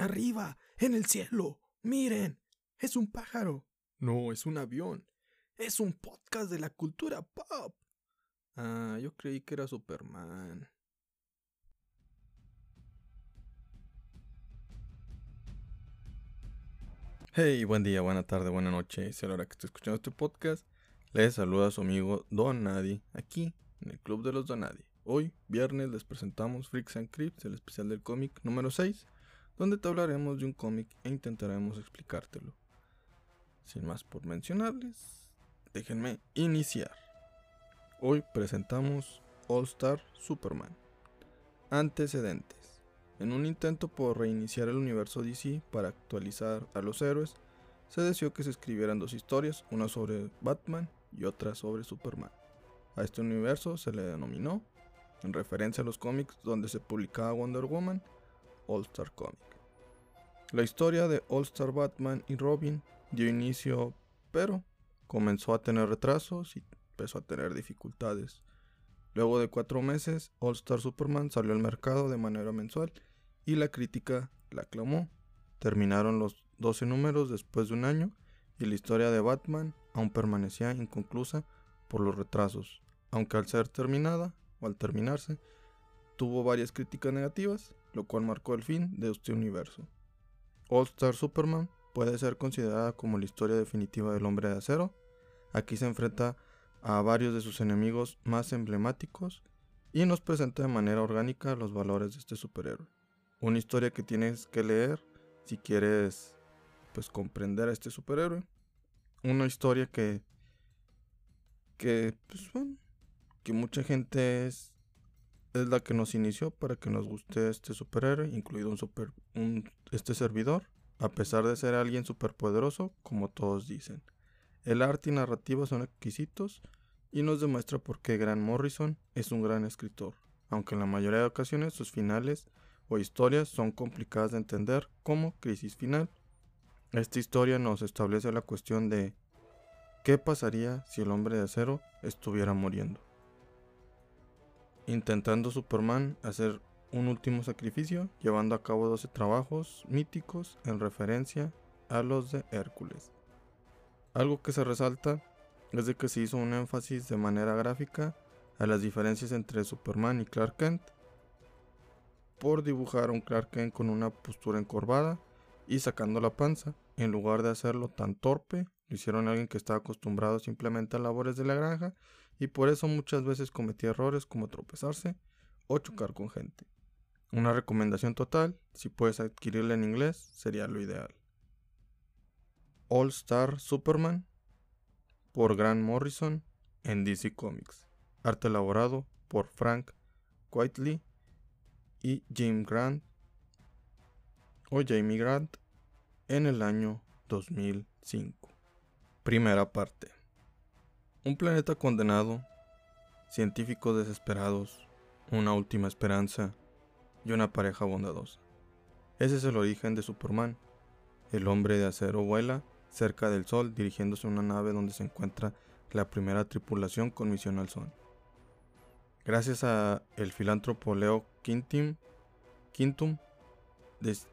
Arriba, en el cielo. Miren, es un pájaro. No, es un avión. Es un podcast de la cultura pop. Ah, yo creí que era Superman. Hey, buen día, buena tarde, buena noche. Si a la hora que estoy escuchando este podcast, les saluda a su amigo Don Nadie, aquí en el Club de los Don Nadie. Hoy, viernes, les presentamos Freaks and Crips, el especial del cómic número 6, donde te hablaremos de un cómic e intentaremos explicártelo. Sin más por mencionarles, déjenme iniciar. Hoy presentamos All Star Superman. Antecedentes. En un intento por reiniciar el universo DC para actualizar a los héroes, se deseó que se escribieran dos historias, una sobre Batman y otra sobre Superman. A este universo se le denominó, en referencia a los cómics donde se publicaba Wonder Woman, All Star Comic. La historia de All Star Batman y Robin dio inicio, pero comenzó a tener retrasos y empezó a tener dificultades. Luego de cuatro meses, All Star Superman salió al mercado de manera mensual y la crítica la aclamó. Terminaron los 12 números después de un año y la historia de Batman aún permanecía inconclusa por los retrasos, aunque al ser terminada o al terminarse, tuvo varias críticas negativas, lo cual marcó el fin de este universo. All Star Superman puede ser considerada como la historia definitiva del hombre de acero. Aquí se enfrenta a varios de sus enemigos más emblemáticos y nos presenta de manera orgánica los valores de este superhéroe. Una historia que tienes que leer si quieres pues comprender a este superhéroe. Una historia que que pues bueno, que mucha gente es es la que nos inició para que nos guste este superhéroe, incluido un super este servidor a pesar de ser alguien superpoderoso, como todos dicen. El arte y narrativa son exquisitos y nos demuestra por qué Grant Morrison es un gran escritor, aunque en la mayoría de ocasiones sus finales o historias son complicadas de entender como Crisis Final. Esta historia nos establece la cuestión de ¿qué pasaría si el hombre de acero estuviera muriendo? Intentando Superman hacer un último sacrificio, llevando a cabo 12 trabajos míticos en referencia a los de Hércules. Algo que se resalta es de que se hizo un énfasis de manera gráfica a las diferencias entre Superman y Clark Kent, por dibujar a un Clark Kent con una postura encorvada y sacando la panza, en lugar de hacerlo tan torpe, lo hicieron a alguien que estaba acostumbrado simplemente a labores de la granja y por eso muchas veces cometía errores como tropezarse o chocar con gente. Una recomendación total, si puedes adquirirla en inglés, sería lo ideal. All Star Superman por Grant Morrison en DC Comics. Arte elaborado por Frank Whiteley y Jim Grant o Jamie Grant en el año 2005. Primera parte. Un planeta condenado, científicos desesperados, una última esperanza y una pareja bondadosa. Ese es el origen de Superman. El hombre de acero vuela cerca del Sol dirigiéndose a una nave donde se encuentra la primera tripulación con misión al Sol. Gracias a el filántropo Leo Quintum,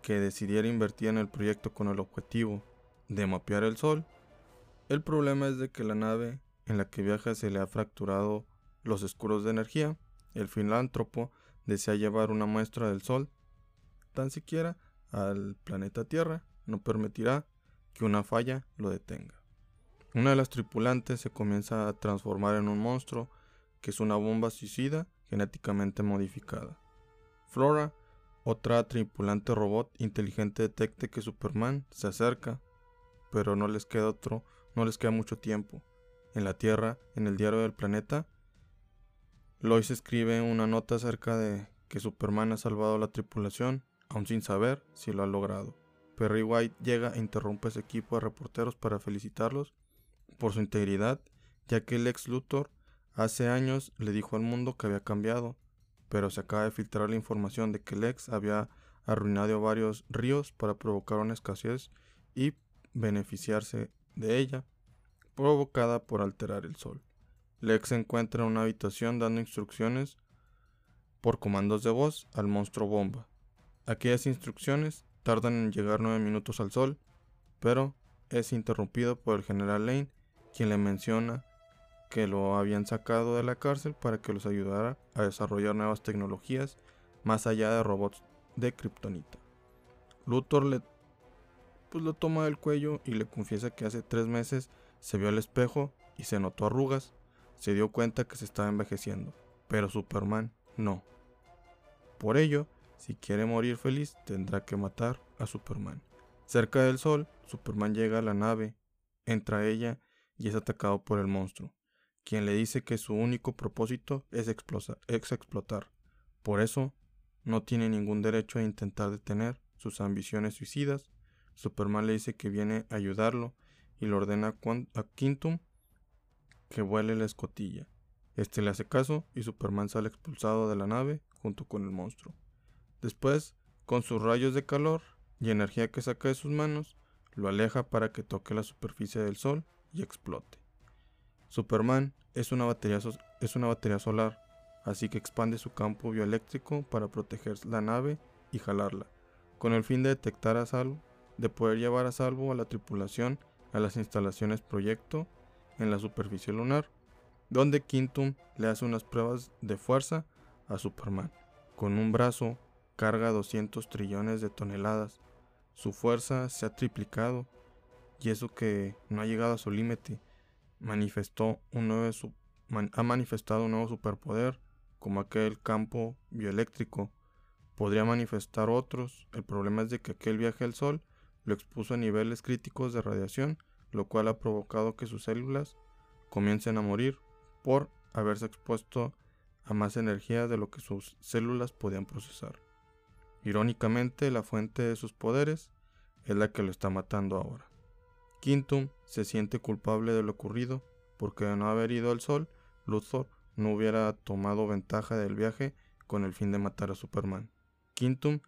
que decidiera invertir en el proyecto con el objetivo de mapear el Sol, el problema es de que la nave en la que viaja se le ha fracturado los escuros de energía. El filántropo desea llevar una muestra del Sol, tan siquiera al planeta Tierra, no permitirá que una falla lo detenga. Una de las tripulantes se comienza a transformar en un monstruo que es una bomba suicida genéticamente modificada. Flora, otra tripulante robot inteligente, detecta que Superman se acerca, pero no les queda otro, no les queda mucho tiempo. En la Tierra, en el diario del planeta, Lois escribe una nota acerca de que Superman ha salvado a la tripulación, aún sin saber si lo ha logrado. Perry White llega e interrumpe ese equipo de reporteros para felicitarlos por su integridad, ya que el ex Luthor hace años le dijo al mundo que había cambiado, pero se acaba de filtrar la información de que el ex había arruinado varios ríos para provocar una escasez y beneficiarse de ella, provocada por alterar el sol. Lex se encuentra en una habitación dando instrucciones por comandos de voz al monstruo bomba. Aquellas instrucciones tardan en llegar nueve minutos al sol, pero es interrumpido por el general Lane, quien le menciona que lo habían sacado de la cárcel para que los ayudara a desarrollar nuevas tecnologías más allá de robots de kriptonita. Luthor le pues lo toma del cuello y le confiesa que hace tres meses se vio al espejo y se notó arrugas, se dio cuenta que se estaba envejeciendo, pero Superman no. Por ello, si quiere morir feliz, tendrá que matar a Superman. Cerca del sol, Superman llega a la nave, entra a ella y es atacado por el monstruo, quien le dice que su único propósito es, es explotar. Por eso, no tiene ningún derecho a intentar detener sus ambiciones suicidas. Superman le dice que viene a ayudarlo y le ordena a Quintum que vuele la escotilla. Este le hace caso y Superman sale expulsado de la nave junto con el monstruo. Después, con sus rayos de calor y energía que saca de sus manos, lo aleja para que toque la superficie del sol y explote. Superman es una batería, es una batería solar, así que expande su campo bioeléctrico para proteger la nave y jalarla, con el fin de detectar a salvo, de poder llevar a salvo a la tripulación a las instalaciones proyecto en la superficie lunar, donde Quintum le hace unas pruebas de fuerza a Superman. Con un brazo carga 200 trillones de toneladas. Su fuerza se ha triplicado y eso que no ha llegado a su límite. Manifestó un nuevo ha manifestado un nuevo superpoder como aquel campo bioeléctrico. Podría manifestar otros. El problema es de que aquel viaje al Sol lo expuso a niveles críticos de radiación, lo cual ha provocado que sus células comiencen a morir por haberse expuesto a más energía de lo que sus células podían procesar. Irónicamente, la fuente de sus poderes es la que lo está matando ahora. Quintum se siente culpable de lo ocurrido porque de no haber ido al sol, Luthor no hubiera tomado ventaja del viaje con el fin de matar a Superman. Quintum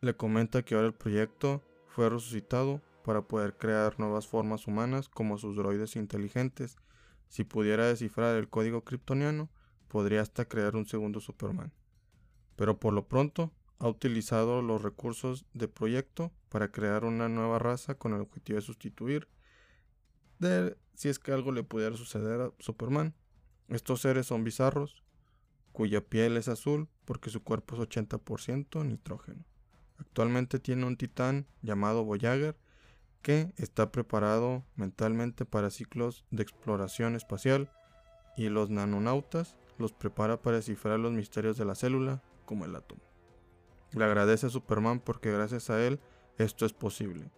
le comenta que ahora el proyecto fue resucitado para poder crear nuevas formas humanas como sus droides inteligentes. Si pudiera descifrar el código kryptoniano, podría hasta crear un segundo Superman. Pero por lo pronto, ha utilizado los recursos de proyecto para crear una nueva raza con el objetivo de sustituir de si es que algo le pudiera suceder a Superman. Estos seres son bizarros, cuya piel es azul porque su cuerpo es 80% nitrógeno. Actualmente tiene un titán llamado Voyager que está preparado mentalmente para ciclos de exploración espacial y los nanonautas los prepara para descifrar los misterios de la célula como el átomo. Le agradece a Superman porque gracias a él esto es posible,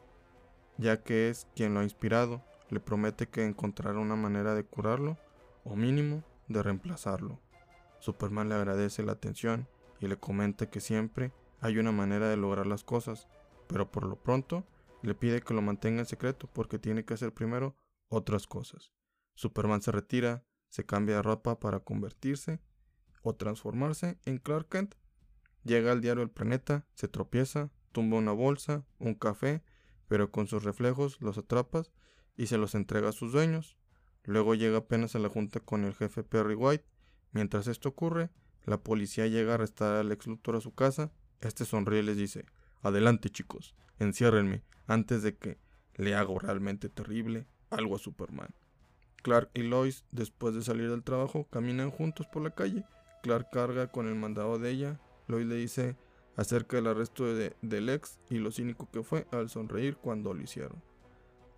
ya que es quien lo ha inspirado, le promete que encontrará una manera de curarlo, o mínimo, de reemplazarlo. Superman le agradece la atención y le comenta que siempre hay una manera de lograr las cosas, pero por lo pronto le pide que lo mantenga en secreto porque tiene que hacer primero otras cosas. Superman se retira, se cambia de ropa para convertirse o transformarse en Clark Kent Llega al diario El Planeta, se tropieza, tumba una bolsa, un café, pero con sus reflejos los atrapas y se los entrega a sus dueños. Luego llega apenas a la junta con el jefe Perry White. Mientras esto ocurre, la policía llega a arrestar al ex Luthor a su casa. Este sonríe y les dice, adelante chicos, enciérrenme antes de que le hago realmente terrible algo a Superman. Clark y Lois, después de salir del trabajo, caminan juntos por la calle. Clark carga con el mandado de ella Lois le dice acerca del arresto de, del ex y lo cínico que fue al sonreír cuando lo hicieron.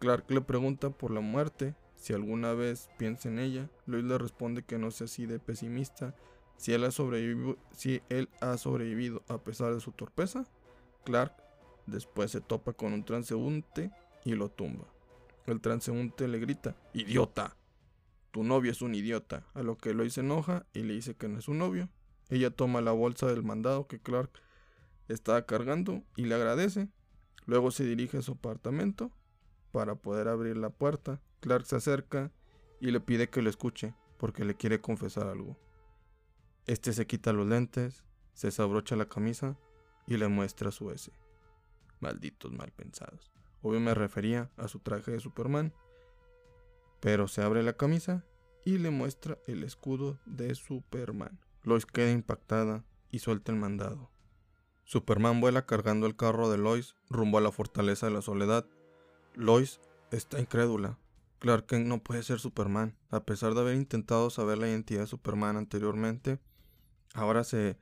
Clark le pregunta por la muerte, si alguna vez piensa en ella. Lois le responde que no sea así de pesimista, si él, ha sobrevivido, si él ha sobrevivido a pesar de su torpeza. Clark después se topa con un transeúnte y lo tumba. El transeúnte le grita, ¡Idiota! Tu novio es un idiota, a lo que Lois se enoja y le dice que no es su novio ella toma la bolsa del mandado que Clark estaba cargando y le agradece. Luego se dirige a su apartamento para poder abrir la puerta. Clark se acerca y le pide que lo escuche porque le quiere confesar algo. Este se quita los lentes, se desabrocha la camisa y le muestra su S. Malditos mal pensados. Obvio me refería a su traje de Superman. Pero se abre la camisa y le muestra el escudo de Superman. Lois queda impactada y suelta el mandado. Superman vuela cargando el carro de Lois rumbo a la fortaleza de la soledad. Lois está incrédula. Clark Kent no puede ser Superman. A pesar de haber intentado saber la identidad de Superman anteriormente, ahora se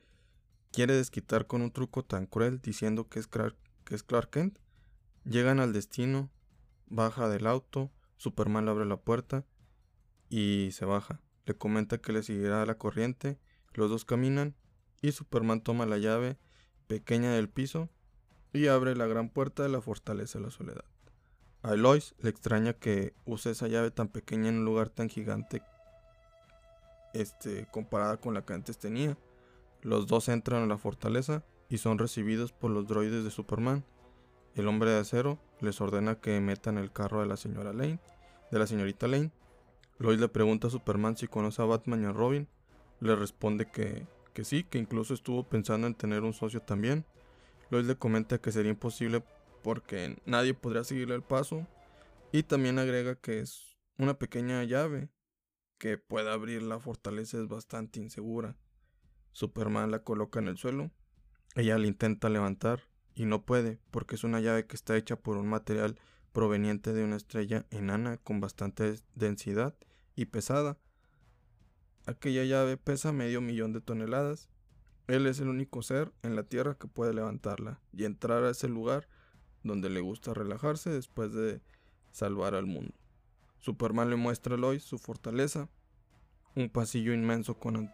quiere desquitar con un truco tan cruel diciendo que es Clark, que es Clark Kent. Llegan al destino, baja del auto, Superman le abre la puerta y se baja. Le comenta que le seguirá la corriente, los dos caminan y Superman toma la llave pequeña del piso y abre la gran puerta de la fortaleza de la soledad. A Lois le extraña que use esa llave tan pequeña en un lugar tan gigante este, comparada con la que antes tenía. Los dos entran a la fortaleza y son recibidos por los droides de Superman. El hombre de acero les ordena que metan el carro de la señora Lane, de la señorita Lane. Lois le pregunta a Superman si conoce a Batman y a Robin. Le responde que que sí, que incluso estuvo pensando en tener un socio también. Lois le comenta que sería imposible porque nadie podría seguirle el paso. Y también agrega que es una pequeña llave que puede abrir la fortaleza es bastante insegura. Superman la coloca en el suelo. Ella la intenta levantar y no puede porque es una llave que está hecha por un material proveniente de una estrella enana con bastante densidad y pesada Aquella llave pesa medio millón de toneladas. Él es el único ser en la Tierra que puede levantarla y entrar a ese lugar donde le gusta relajarse después de salvar al mundo. Superman le muestra a Lois su fortaleza, un pasillo inmenso con,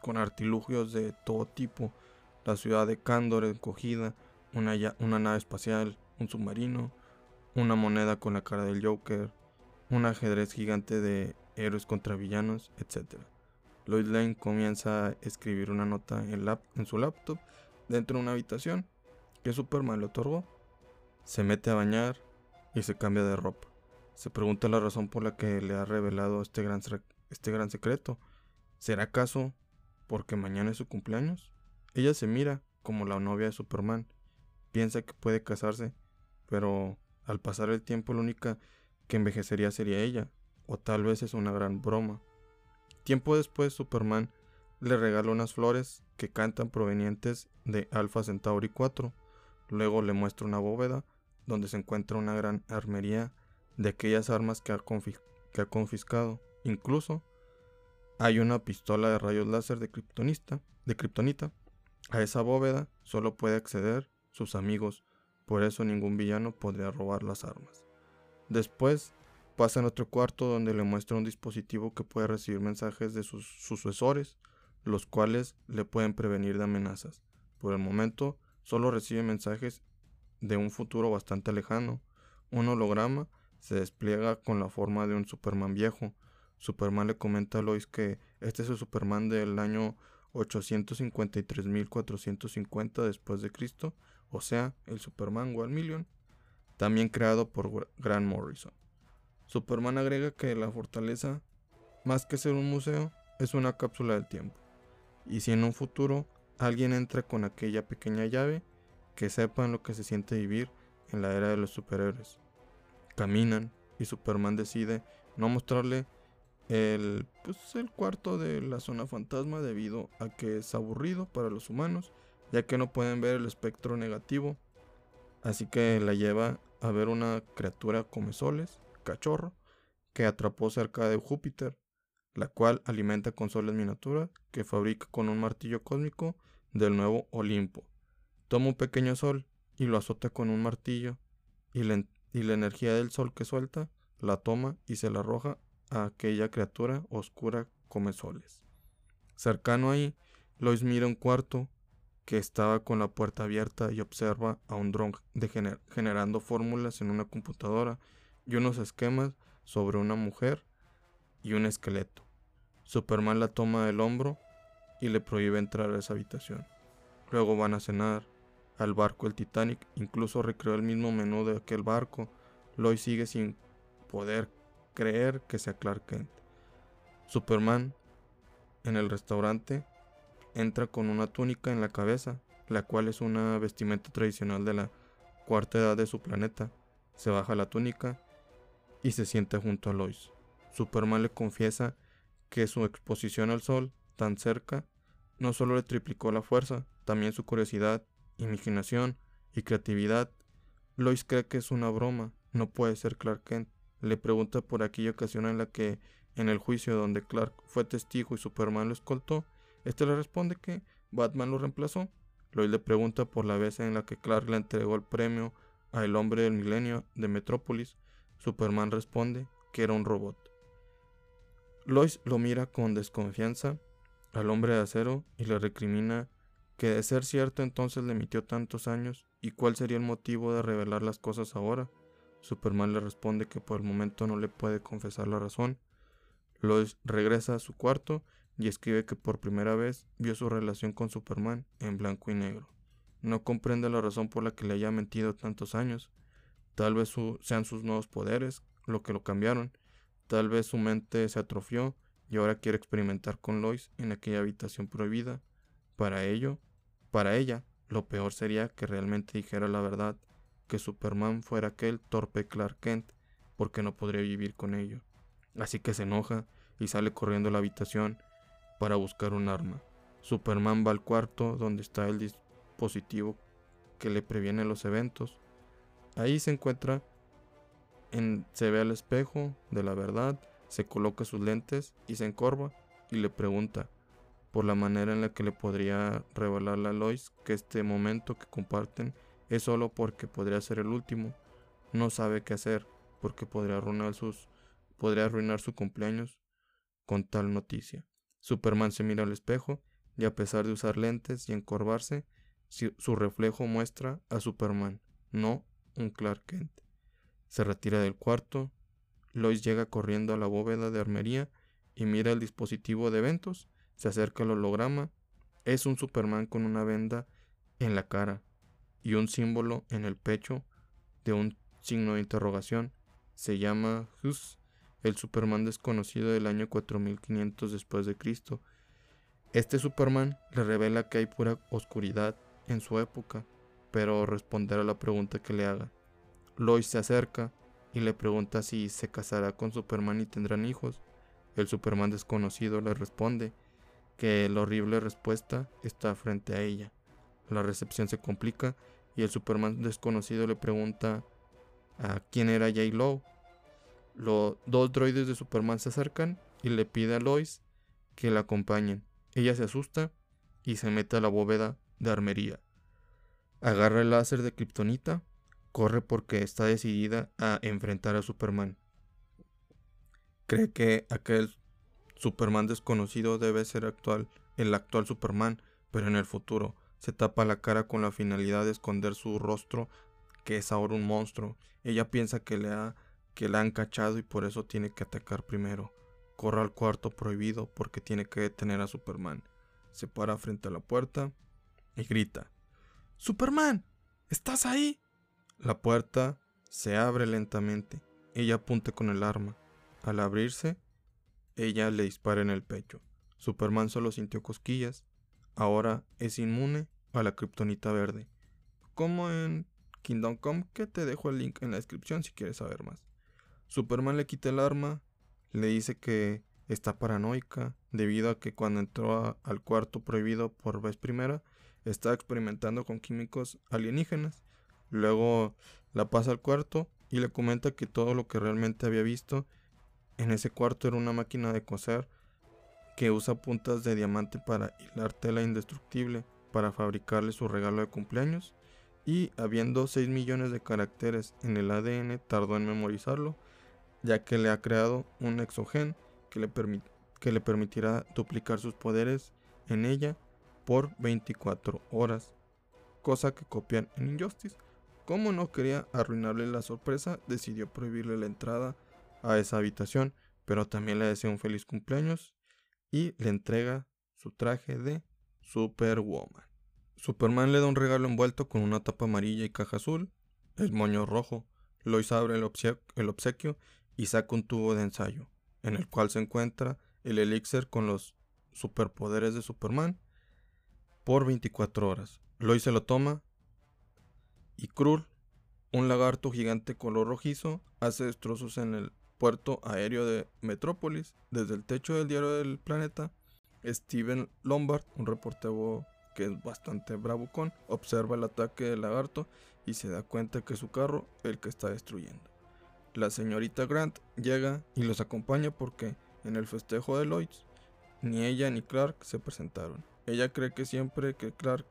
con artilugios de todo tipo, la ciudad de Cándor encogida, una, nave espacial, un submarino, una moneda con la cara del Joker, un ajedrez gigante de héroes contra villanos, etc. Lloyd Lane comienza a escribir una nota en, en su laptop dentro de una habitación que Superman le otorgó. Se mete a bañar y se cambia de ropa. Se pregunta la razón por la que le ha revelado este gran, este gran secreto. ¿Será acaso porque mañana es su cumpleaños? Ella se mira como la novia de Superman. Piensa que puede casarse, pero al pasar el tiempo la única que envejecería sería ella, o tal vez es una gran broma. Tiempo después, Superman le regala unas flores que cantan provenientes de Alpha Centauri 4. Luego le muestra una bóveda donde se encuentra una gran armería de aquellas armas que ha, confiscado. Incluso hay una pistola de rayos láser de, de kriptonita. A esa bóveda solo puede acceder sus amigos, por eso ningún villano podría robar las armas. Después Pasa en otro cuarto donde le muestra un dispositivo que puede recibir mensajes de sus sucesores, los cuales le pueden prevenir de amenazas. Por el momento, solo recibe mensajes de un futuro bastante lejano. Un holograma se despliega con la forma de un Superman viejo. Superman le comenta a Lois que este es el Superman del año 853.450 después de Cristo, o sea, el Superman One Million, también creado por Grant Morrison. Superman agrega que la fortaleza, más que ser un museo, es una cápsula del tiempo. Y si en un futuro alguien entra con aquella pequeña llave, que sepan lo que se siente vivir en la era de los superhéroes. Caminan y Superman decide no mostrarle el, pues, el cuarto de la zona fantasma debido a que es aburrido para los humanos, ya que no pueden ver el espectro negativo. Así que la lleva a ver una criatura come soles cachorro que atrapó cerca de Júpiter, la cual alimenta con soles miniaturas que fabrica con un martillo cósmico del nuevo Olimpo. Toma un pequeño sol y lo azota con un martillo y y la energía del sol que suelta la toma y se la arroja a aquella criatura oscura come soles. Cercano ahí, Lois mira un cuarto que estaba con la puerta abierta y observa a un dron generando fórmulas en una computadora y unos esquemas sobre una mujer y un esqueleto. Superman la toma del hombro y le prohíbe entrar a esa habitación. Luego van a cenar al barco el Titanic, incluso recreó el mismo menú de aquel barco. Lois sigue sin poder creer que sea Clark Kent. Superman en el restaurante entra con una túnica en la cabeza, la cual es una vestimenta tradicional de la cuarta edad de su planeta. Se baja la túnica y se sienta junto a Lois. Superman le confiesa que su exposición al sol tan cerca no solo le triplicó la fuerza, también su curiosidad imaginación y creatividad, Lois cree que es una broma, no puede ser Clark Kent. Le pregunta por aquella ocasión en la que, en el juicio donde Clark fue testigo y Superman lo escoltó, este le responde que Batman lo reemplazó. Lois le pregunta por la vez en la que Clark le entregó el premio a El hombre del milenio de Metrópolis. Superman responde que era un robot. Lois lo mira con desconfianza al hombre de acero y le recrimina que de ser cierto entonces le emitió tantos años y cuál sería el motivo de revelar las cosas ahora. Superman le responde que por el momento no le puede confesar la razón. Lois regresa a su cuarto y escribe que por primera vez vio su relación con Superman en blanco y negro. No comprende la razón por la que le haya mentido tantos años. Tal vez sean sus nuevos poderes lo que lo cambiaron, Tal vez su mente se atrofió y ahora quiere experimentar con Lois en aquella habitación prohibida. Para ello, para ella, lo peor sería que realmente dijera la verdad, que Superman fuera aquel torpe Clark Kent, porque no podría vivir con ello. Así que se enoja y sale corriendo a la habitación para buscar un arma. Superman va al cuarto donde está el dispositivo que le previene los eventos. Ahí se encuentra se ve al espejo de la verdad, se coloca sus lentes y se encorva y le pregunta por la manera en la que le podría revelarle a Lois que este momento que comparten es solo porque podría ser el último. No sabe qué hacer porque podría arruinar sus podría arruinar su cumpleaños con tal noticia. Superman se mira al espejo y a pesar de usar lentes y encorvarse, su reflejo muestra a Superman, no un Clark Kent. Se retira del cuarto. Lois llega corriendo a la bóveda de armería y mira el dispositivo de eventos. Se acerca al holograma. Es un Superman con una venda en la cara y un símbolo en el pecho de un signo de interrogación. Se llama Hus, el Superman desconocido del año 4500 después de Cristo. Este Superman le revela que hay pura oscuridad en su época, pero responderá a la pregunta que le haga. Lois se acerca y le pregunta si se casará con Superman y tendrán hijos. El Superman desconocido le responde que la horrible respuesta está frente a ella. La recepción se complica y el Superman desconocido le pregunta a quién era J. Lowe. Los dos droides de Superman se acercan y le pide a Lois que la acompañen. Ella se asusta y se mete a la bóveda de armería. Agarra el láser de Kryptonita corre porque está decidida a enfrentar a Superman. Cree que aquel Superman desconocido debe ser actual, el actual Superman, pero en el futuro se tapa la cara con la finalidad de esconder su rostro, que es ahora un monstruo. Ella piensa que le ha que la han cachado y por eso tiene que atacar primero. Corre al cuarto prohibido porque tiene que detener a Superman. Se para frente a la puerta y grita: ¡Superman! ¿Estás ahí? La puerta se abre lentamente. Ella apunta con el arma. Al abrirse, ella le dispara en el pecho. Superman solo sintió cosquillas. Ahora es inmune a la kriptonita verde. Como en Kingdom Come, que te dejo el link en la descripción si quieres saber más. Superman le quita el arma, le dice que está paranoica debido a que cuando entró al cuarto prohibido por vez primera, estaba experimentando con químicos alienígenas Luego la pasa al cuarto y le comenta que todo lo que realmente había visto en ese cuarto era una máquina de coser que usa puntas de diamante para hilar tela indestructible para fabricarle su regalo de cumpleaños y habiendo 6 millones de caracteres en el ADN tardó en memorizarlo ya que le ha creado un exogen que le, que le permitirá duplicar sus poderes en ella por 24 horas cosa que copian en Injustice. Como no quería arruinarle la sorpresa, decidió prohibirle la entrada a esa habitación, pero también le desea un feliz cumpleaños y le entrega su traje de Superwoman. Superman le da un regalo envuelto con una tapa amarilla y caja azul, el moño rojo. Lois abre el, el obsequio y saca un tubo de ensayo, en el cual se encuentra el elixir con los superpoderes de Superman por 24 horas. Lois se lo toma y Krull, un lagarto gigante color rojizo, hace destrozos en el puerto aéreo de Metrópolis. Desde el techo del diario del planeta, Steven Lombard, un reportero que es bastante bravucón, observa el ataque del lagarto y se da cuenta que su carro el que está destruyendo. La señorita Grant llega y los acompaña porque en el festejo de Lloyds ni ella ni Clark se presentaron. Ella cree que siempre que Clark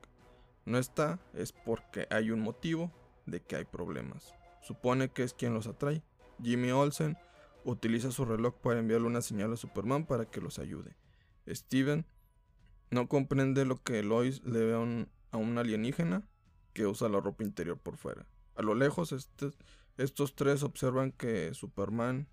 no está es porque hay un motivo de que hay problemas. Supone que es quien los atrae. Jimmy Olsen utiliza su reloj para enviarle una señal a Superman para que los ayude. Steven no comprende lo que Lois le ve a un, alienígena que usa la ropa interior por fuera. A lo lejos, este, estos tres observan que Superman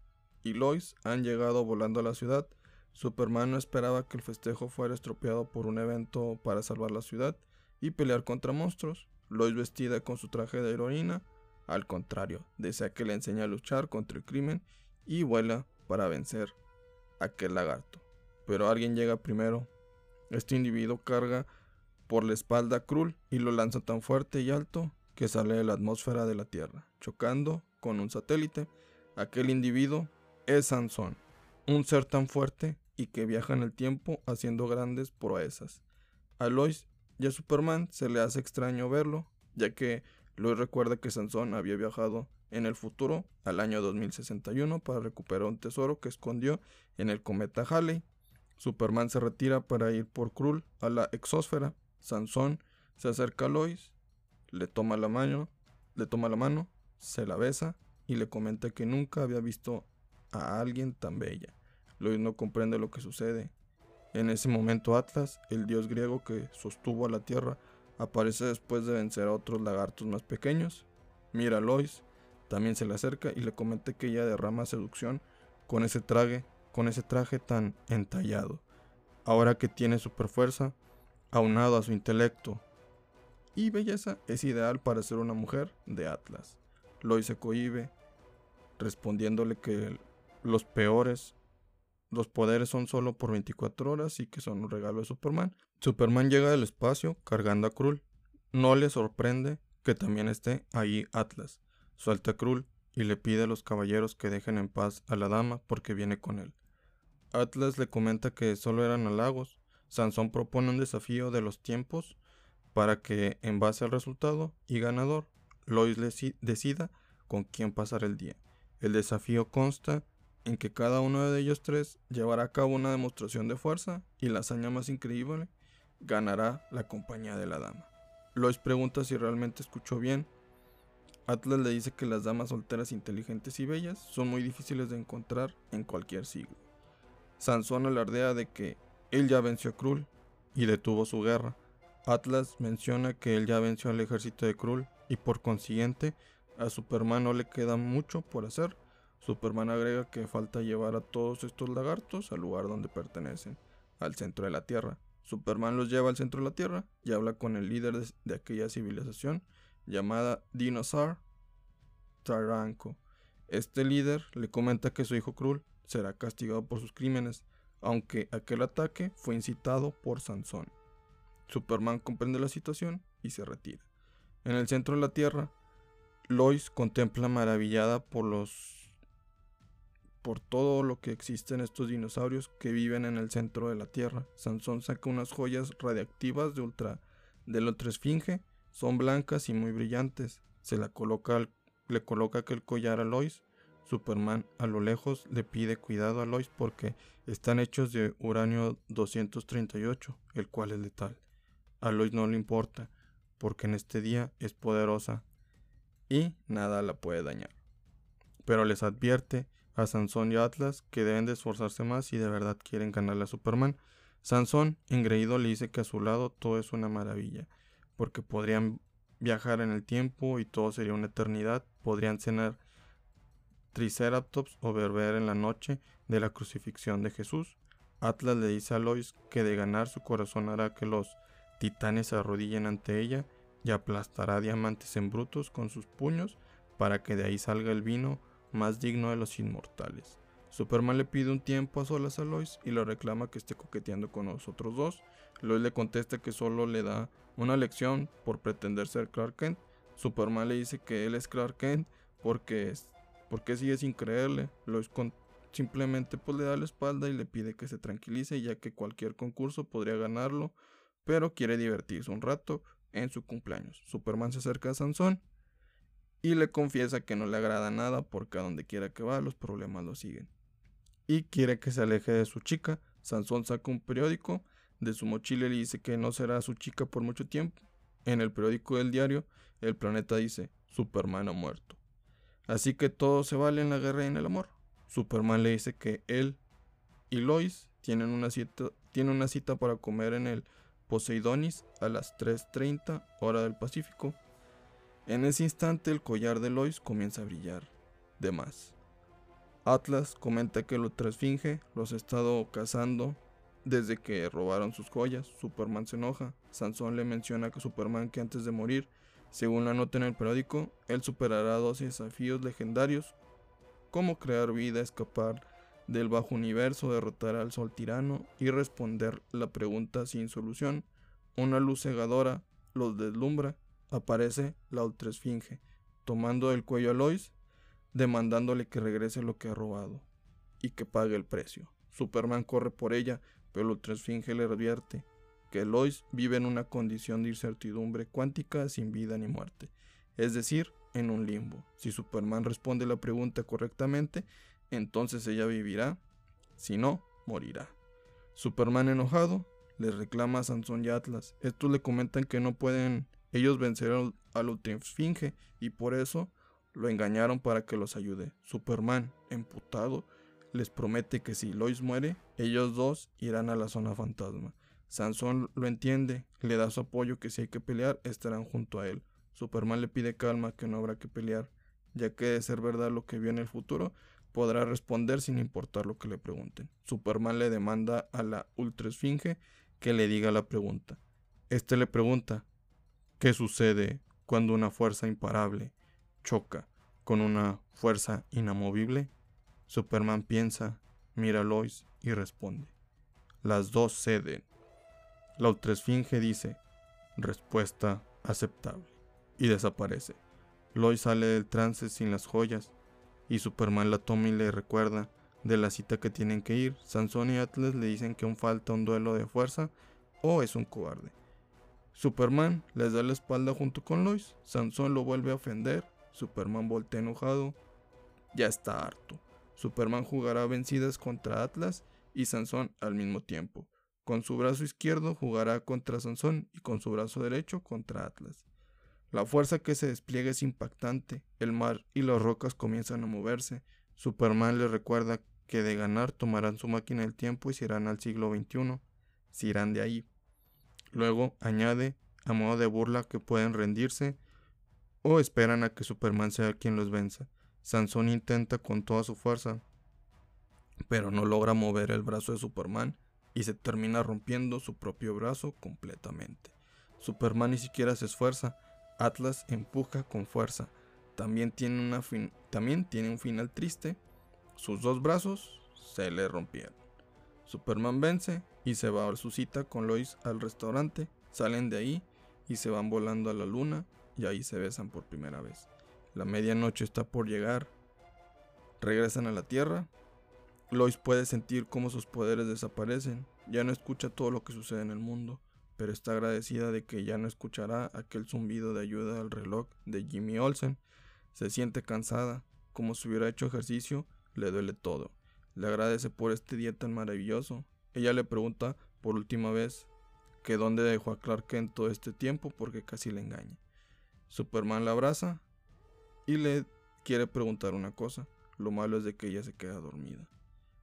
y Lois han llegado volando a la ciudad. Superman no esperaba que el festejo fuera estropeado por un evento para salvar la ciudad y pelear contra monstruos. Lois vestida con su traje de heroína, al contrario, desea que le enseñe a luchar contra el crimen y vuela para vencer a aquel lagarto. Pero alguien llega primero este individuo carga por la espalda a Krull y lo lanza tan fuerte y alto que sale de la atmósfera de la Tierra, chocando con un satélite. Aquel individuo es Sansón, un ser tan fuerte y que viaja en el tiempo haciendo grandes proezas. A Lois y a Superman se le hace extraño verlo, ya que Lois recuerda que Sansón había viajado en el futuro al año 2061 para recuperar un tesoro que escondió en el cometa Halley Superman se retira para ir por Krull a la exósfera. Sansón se acerca a Lois, le toma la mano, le toma la mano, se la besa y le comenta que nunca había visto a alguien tan bella. Lois no comprende lo que sucede. En ese momento Atlas, el dios griego que sostuvo a la tierra, aparece después de vencer a otros lagartos más pequeños. Mira a Lois, también se le acerca y le comenta que ella derrama seducción con ese traje con ese traje tan entallado, ahora que tiene fuerza, aunado a su intelecto y belleza, es ideal para ser una mujer de Atlas. Lois se cohibe, respondiéndole que los peores, los poderes son solo por 24 horas y que son un regalo de Superman. Superman llega del espacio cargando a Krull. No le sorprende que también esté ahí Atlas. Suelta a Krull y le pide a los caballeros que dejen en paz a la dama porque viene con él. Atlas le comenta que solo eran halagos. Sansón propone un desafío de los tiempos para que, en base al resultado y ganador, Lois decida con quién pasar el día. El desafío consta en que cada uno de ellos tres llevará a cabo una demostración de fuerza y la hazaña más increíble ganará la compañía de la dama. Lois pregunta si realmente escuchó bien. Atlas le dice que las damas solteras inteligentes y bellas son muy difíciles de encontrar en cualquier siglo. Sansón alardea de que él ya venció a Krull y detuvo su guerra. Atlas menciona que él ya venció al ejército de Krull y por consiguiente a Superman no le queda mucho por hacer. Superman agrega que falta llevar a todos estos lagartos al lugar donde pertenecen, al centro de la Tierra. Superman los lleva al centro de la Tierra y habla con el líder de, aquella civilización llamada Dinosaur Taranco. Este líder le comenta que su hijo Krull será castigado por sus crímenes, aunque aquel ataque fue incitado por Sansón. Superman comprende la situación y se retira. En el centro de la Tierra, Lois contempla maravillada por los por todo lo que existen estos dinosaurios que viven en el centro de la Tierra. Sansón saca unas joyas radiactivas de ultra de la otra esfinge, son blancas y muy brillantes. Se la coloca le coloca aquel collar a Lois Superman a lo lejos le pide cuidado a Lois porque están hechos de uranio 238, el cual es letal. A Lois no le importa, porque en este día es poderosa y nada la puede dañar. Pero les advierte a Sansón y Atlas que deben de esforzarse más si de verdad quieren ganarle a Superman. Sansón, engreído, le dice que a su lado todo es una maravilla, porque podrían viajar en el tiempo y todo sería una eternidad, podrían cenar Triceratops o Berber en la noche de la crucifixión de Jesús. Atlas le dice a Lois que de ganar su corazón hará que los titanes se arrodillen ante ella y aplastará diamantes en brutos con sus puños para que de ahí salga el vino más digno de los inmortales. Superman le pide un tiempo a solas a Lois y le reclama que esté coqueteando con los otros dos. Lois le contesta que solo le da una lección por pretender ser Clark Kent. Superman le dice que él es Clark Kent porque porque sigue sin creerle? Lois simplemente pues le da la espalda y le pide que se tranquilice ya que cualquier concurso podría ganarlo pero quiere divertirse un rato en su cumpleaños. Superman se acerca a Sansón y le confiesa que no le agrada nada porque a donde quiera que va los problemas lo siguen. Y quiere que se aleje de su chica. Sansón saca un periódico de su mochila y le dice que no será su chica por mucho tiempo. En el periódico del diario, el planeta dice, Superman ha muerto. Así que todo se vale en la guerra y en el amor. Superman le dice que él y Lois tienen una cita, una cita para comer en el Poseidonis a las 3.30 hora del Pacífico. En ese instante el collar de Lois comienza a brillar de más. Atlas comenta que la Esfinge los ha estado cazando desde que robaron sus joyas. Superman se enoja. Sansón le menciona que Superman que antes de morir, según la nota en el periódico, él superará dos desafíos legendarios como crear vida, escapar del bajo universo, derrotar al sol tirano y responder la pregunta sin solución. Una luz cegadora los deslumbra. Aparece la ultraesfinge, tomando el cuello a Lois, demandándole que regrese lo que ha robado y que pague el precio. Superman corre por ella, pero la ultraesfinge le advierte que Lois vive en una condición de incertidumbre cuántica sin vida ni muerte, es decir, en un limbo. Si Superman responde la pregunta correctamente, entonces ella vivirá, si no, morirá. Superman enojado le reclama a Sansón y Atlas. Estos le comentan que no pueden ellos vencer a la Esfinge y por eso lo engañaron para que los ayude. Superman, emputado, les promete que si Lois muere, ellos dos irán a la zona fantasma. Sansón lo entiende, le da su apoyo que si hay que pelear, estarán junto a él. Superman le pide calma, que no habrá que pelear, ya que de ser verdad lo que vio en el futuro, podrá responder sin importar lo que le pregunten. Superman le demanda a la Ultra Esfinge que le diga la pregunta. Este le pregunta, ¿qué sucede cuando una fuerza imparable choca con una fuerza inamovible? Superman piensa, mira a Lois y responde. Las dos ceden. La Ultra Esfinge dice, respuesta aceptable, y desaparece. Lois sale del trance sin las joyas y Superman la toma y le recuerda de la cita que tienen que ir. Sansón y Atlas le dicen que aún falta un duelo de fuerza o es un cobarde. Superman les da la espalda junto con Lois. Sansón lo vuelve a ofender. Superman voltea enojado. Ya está harto. Superman jugará vencidas contra Atlas y Sansón al mismo tiempo. Con su brazo izquierdo jugará contra Sansón y con su brazo derecho contra Atlas. La fuerza que se despliega es impactante, el mar y las rocas comienzan a moverse. Superman le recuerda que de ganar tomarán su máquina del tiempo y se irán al siglo XXI, se irán de ahí. Luego añade, a modo de burla, que pueden rendirse o esperan a que Superman sea quien los venza. Sansón intenta con toda su fuerza, pero no logra mover el brazo de Superman y se termina rompiendo su propio brazo completamente. Superman ni siquiera se esfuerza, Atlas empuja con fuerza. También tiene, una también tiene un final triste. Sus dos brazos se le rompieron. Superman vence y se va a su cita con Lois al restaurante. Salen de ahí y se van volando a la luna y ahí se besan por primera vez. La medianoche está por llegar. Regresan a la Tierra. Lois puede sentir cómo sus poderes desaparecen. Ya no escucha todo lo que sucede en el mundo pero está agradecida de que ya no escuchará aquel zumbido de ayuda al reloj de Jimmy Olsen. Se siente cansada, como si hubiera hecho ejercicio, le duele todo. Le agradece por este día tan maravilloso. Ella le pregunta por última vez que dónde dejó a Clark Kent todo este tiempo porque casi le engaña. Superman la abraza y le quiere preguntar una cosa. Lo malo es de que ella se queda dormida.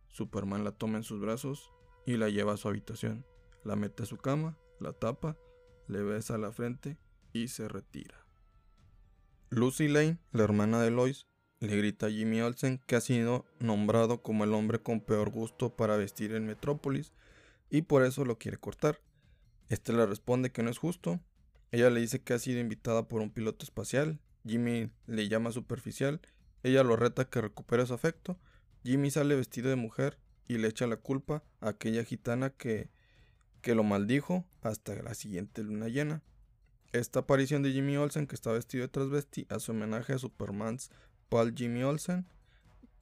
Superman la toma en sus brazos y la lleva a su habitación. La mete a su cama la tapa, le besa la frente y se retira. Lucy Lane, la hermana de Lois, le grita a Jimmy Olsen que ha sido nombrado como el hombre con peor gusto para vestir en Metrópolis y por eso lo quiere cortar. Este le responde que no es justo. Ella le dice que ha sido invitada por un piloto espacial. Jimmy le llama superficial. Ella lo reta que recupere su afecto. Jimmy sale vestido de mujer y le echa la culpa a aquella gitana que que lo maldijo hasta la siguiente luna llena. Esta aparición de Jimmy Olsen, que está vestido de transvesti, hace homenaje a Superman's Paul Jimmy Olsen,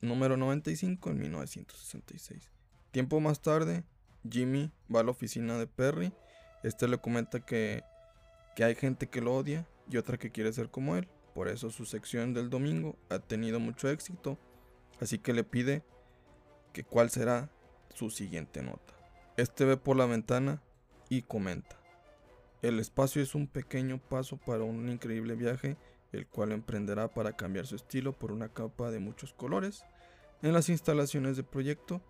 número 95 en 1966. Tiempo más tarde, Jimmy va a la oficina de Perry Este le comenta que, que hay gente que lo odia y otra que quiere ser como él. Por eso su sección del domingo ha tenido mucho éxito. Así que le pide que cuál será su siguiente nota. Este ve por la ventana y comenta. El espacio es un pequeño paso para un increíble viaje, el cual emprenderá para cambiar su estilo por una capa de muchos colores. En las instalaciones de proyecto,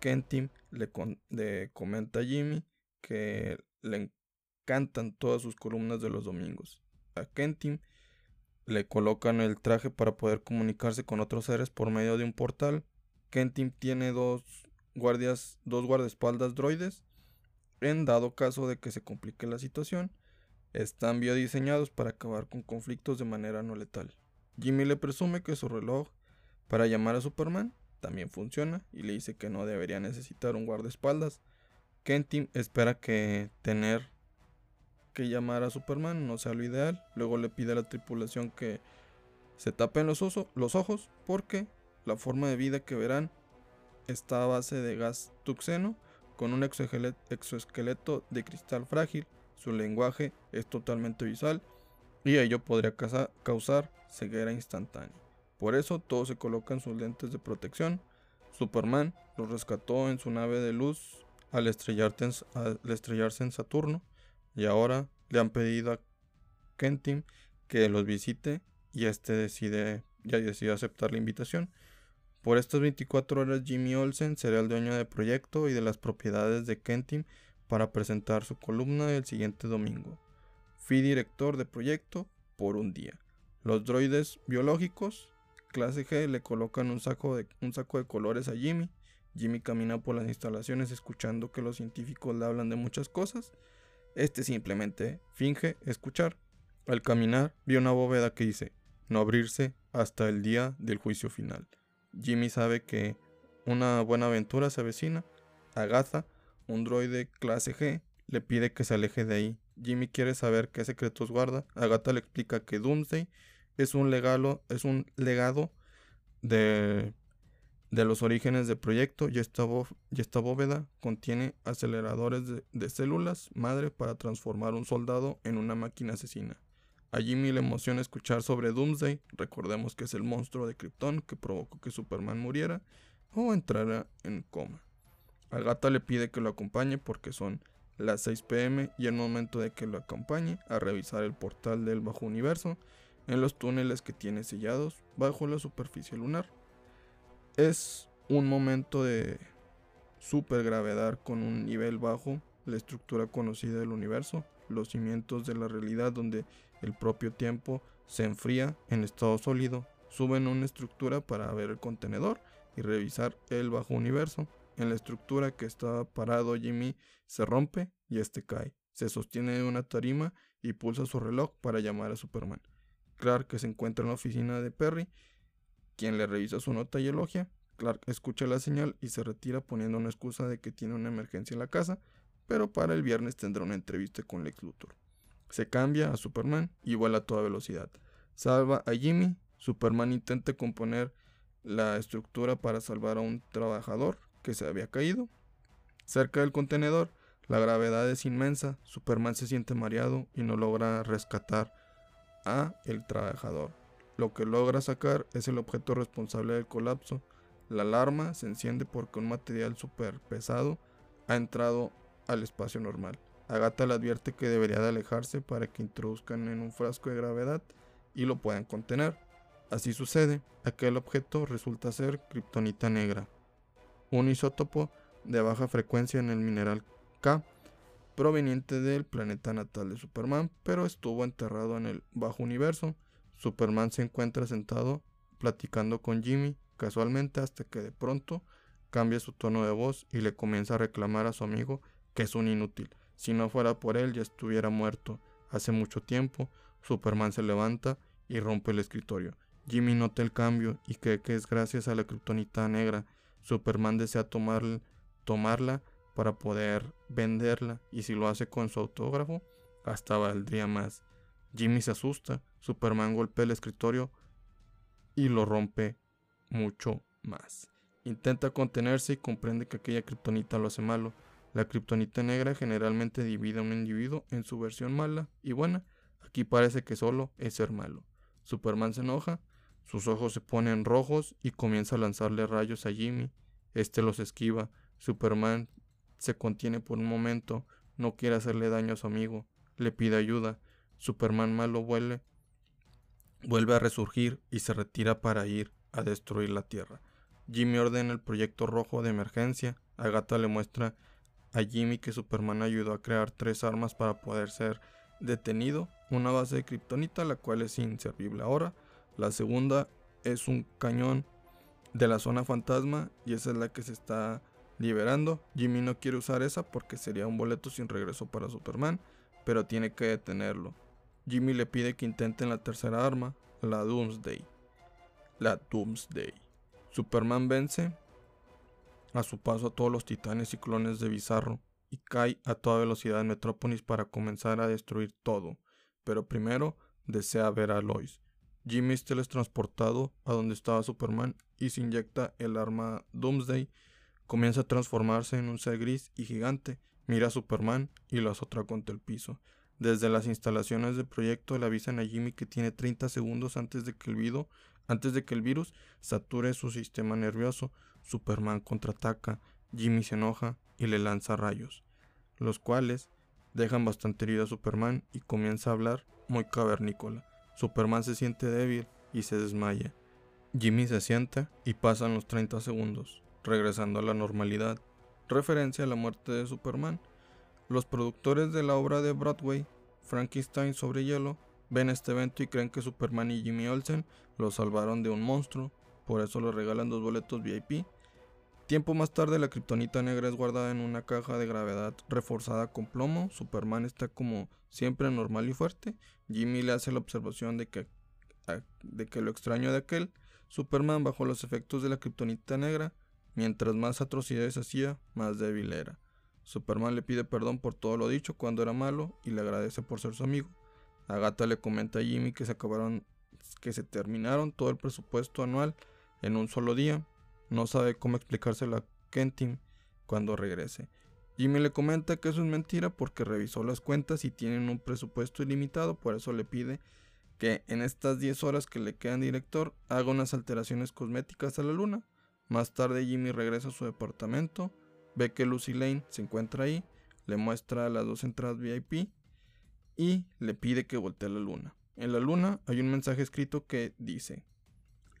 Kentim le, le comenta a Jimmy que le encantan todas sus columnas de los domingos. A Kentim le colocan el traje para poder comunicarse con otros seres por medio de un portal. Kentim tiene dos guardias, dos guardaespaldas droides en dado caso de que se complique la situación, están biodiseñados para acabar con conflictos de manera no letal. Jimmy le presume que su reloj para llamar a Superman también funciona y le dice que no debería necesitar un guardaespaldas. Kentim espera que tener que llamar a Superman no sea lo ideal. Luego le pide a la tripulación que se tapen los, ojos porque la forma de vida que verán está a base de gas tuxeno con un exoesqueleto de cristal frágil, su lenguaje es totalmente visual y ello podría causar ceguera instantánea. Por eso todos se colocan sus lentes de protección. Superman los rescató en su nave de luz al estrellarse en Saturno y ahora le han pedido a Kentim que los visite y este decide, ya decide aceptar la invitación. Por estas 24 horas Jimmy Olsen será el dueño del proyecto y de las propiedades de Kentim para presentar su columna el siguiente domingo. Fui director de proyecto por un día. Los droides biológicos, clase G, le colocan un saco, de, un saco de colores a Jimmy. Jimmy camina por las instalaciones escuchando que los científicos le hablan de muchas cosas. Este simplemente finge escuchar. Al caminar, vio una bóveda que dice, no abrirse hasta el día del juicio final. Jimmy sabe que una buena aventura se avecina. Agatha, un droide clase G, le pide que se aleje de ahí. Jimmy quiere saber qué secretos guarda. Agatha le explica que Doomsday es un, legalo, es un legado de, de, los orígenes del proyecto y esta, bóveda contiene aceleradores de, células madre para transformar un soldado en una máquina asesina. A Jimmy le emociona escuchar sobre Doomsday, recordemos que es el monstruo de Krypton que provocó que Superman muriera o entrara en coma. Agatha le pide que lo acompañe porque son las 6 pm y el momento de que lo acompañe a revisar el portal del bajo universo en los túneles que tiene sellados bajo la superficie lunar. Es un momento de supergravedad con un nivel bajo, la estructura conocida del universo, los cimientos de la realidad donde el propio tiempo se enfría en estado sólido, suben una estructura para ver el contenedor y revisar el bajo universo. En la estructura que estaba parado Jimmy se rompe y este cae. Se sostiene de una tarima y pulsa su reloj para llamar a Superman. Clark que se encuentra en la oficina de Perry, quien le revisa su nota y elogia. Clark escucha la señal y se retira poniendo una excusa de que tiene una emergencia en la casa, pero para el viernes tendrá una entrevista con Lex Luthor. Se cambia a Superman y vuela a toda velocidad. Salva a Jimmy. Superman intenta componer la estructura para salvar a un trabajador que se había caído. Cerca del contenedor, la gravedad es inmensa. Superman se siente mareado y no logra rescatar a el trabajador. Lo que logra sacar es el objeto responsable del colapso. La alarma se enciende porque un material super pesado ha entrado al espacio normal. Agatha le advierte que debería de alejarse para que introduzcan en un frasco de gravedad y lo puedan contener. Así sucede, aquel objeto resulta ser kriptonita negra, un isótopo de baja frecuencia en el mineral K, proveniente del planeta natal de Superman, pero estuvo enterrado en el bajo universo. Superman se encuentra sentado platicando con Jimmy casualmente hasta que de pronto cambia su tono de voz y le comienza a reclamar a su amigo que es un inútil si no fuera por él ya estuviera muerto. Hace mucho tiempo, Superman se levanta y rompe el escritorio. Jimmy nota el cambio y cree que es gracias a la kriptonita negra. Superman desea tomarla para poder venderla y si lo hace con su autógrafo, hasta valdría más. Jimmy se asusta, Superman golpea el escritorio y lo rompe mucho más. Intenta contenerse y comprende que aquella kriptonita lo hace malo. La kriptonita negra generalmente divide a un individuo en su versión mala y buena. Aquí parece que solo es ser malo. Superman se enoja, sus ojos se ponen rojos y comienza a lanzarle rayos a Jimmy. Este los esquiva. Superman se contiene por un momento, no quiere hacerle daño a su amigo, le pide ayuda. Superman malo vuelve, vuelve a resurgir y se retira para ir a destruir la Tierra. Jimmy ordena el proyecto rojo de emergencia. Agatha le muestra a Jimmy que Superman ayudó a crear tres armas para poder ser detenido. Una base de kriptonita, la cual es inservible ahora. La segunda es un cañón de la zona fantasma y esa es la que se está liberando. Jimmy no quiere usar esa porque sería un boleto sin regreso para Superman, pero tiene que detenerlo. Jimmy le pide que intenten la tercera arma, la Doomsday. La Doomsday. Superman vence a su paso a todos los titanes y clones de Bizarro y cae a toda velocidad en Metrópolis para comenzar a destruir todo, pero primero desea ver a Lois. Jimmy es teletransportado a donde estaba Superman y se inyecta el arma Doomsday. Comienza a transformarse en un ser gris y gigante. Mira a Superman y lo azota contra el piso. Desde las instalaciones del proyecto le avisan a Jimmy que tiene 30 segundos antes de que el, virus, antes de que el virus sature su sistema nervioso. Superman contraataca, Jimmy se enoja y le lanza rayos, los cuales dejan bastante herido a Superman y comienza a hablar muy cavernícola. Superman se siente débil y se desmaya. Jimmy se sienta y pasan los 30 segundos, regresando a la normalidad, referencia a la muerte de Superman. Los productores de la obra de Broadway, Frankenstein sobre hielo, ven este evento y creen que Superman y Jimmy Olsen lo salvaron de un monstruo, por eso le regalan dos boletos VIP. Tiempo más tarde la kriptonita negra es guardada en una caja de gravedad reforzada con plomo, Superman está como siempre normal y fuerte, Jimmy le hace la observación de que, de que lo extraño de aquel, Superman bajo los efectos de la kriptonita negra, mientras más atrocidades hacía, más débil era. Superman le pide perdón por todo lo dicho cuando era malo y le agradece por ser su amigo. Agatha le comenta a Jimmy que se acabaron, que se terminaron todo el presupuesto anual en un solo día. No sabe cómo explicárselo a Kentin cuando regrese. Jimmy le comenta que eso es mentira porque revisó las cuentas y tienen un presupuesto ilimitado, por eso le pide que en estas 10 horas que le quedan director haga unas alteraciones cosméticas a la luna. Más tarde Jimmy regresa a su departamento, ve que Lucy Lane se encuentra ahí, le muestra las dos entradas VIP y le pide que voltee a la luna. En la luna hay un mensaje escrito que dice,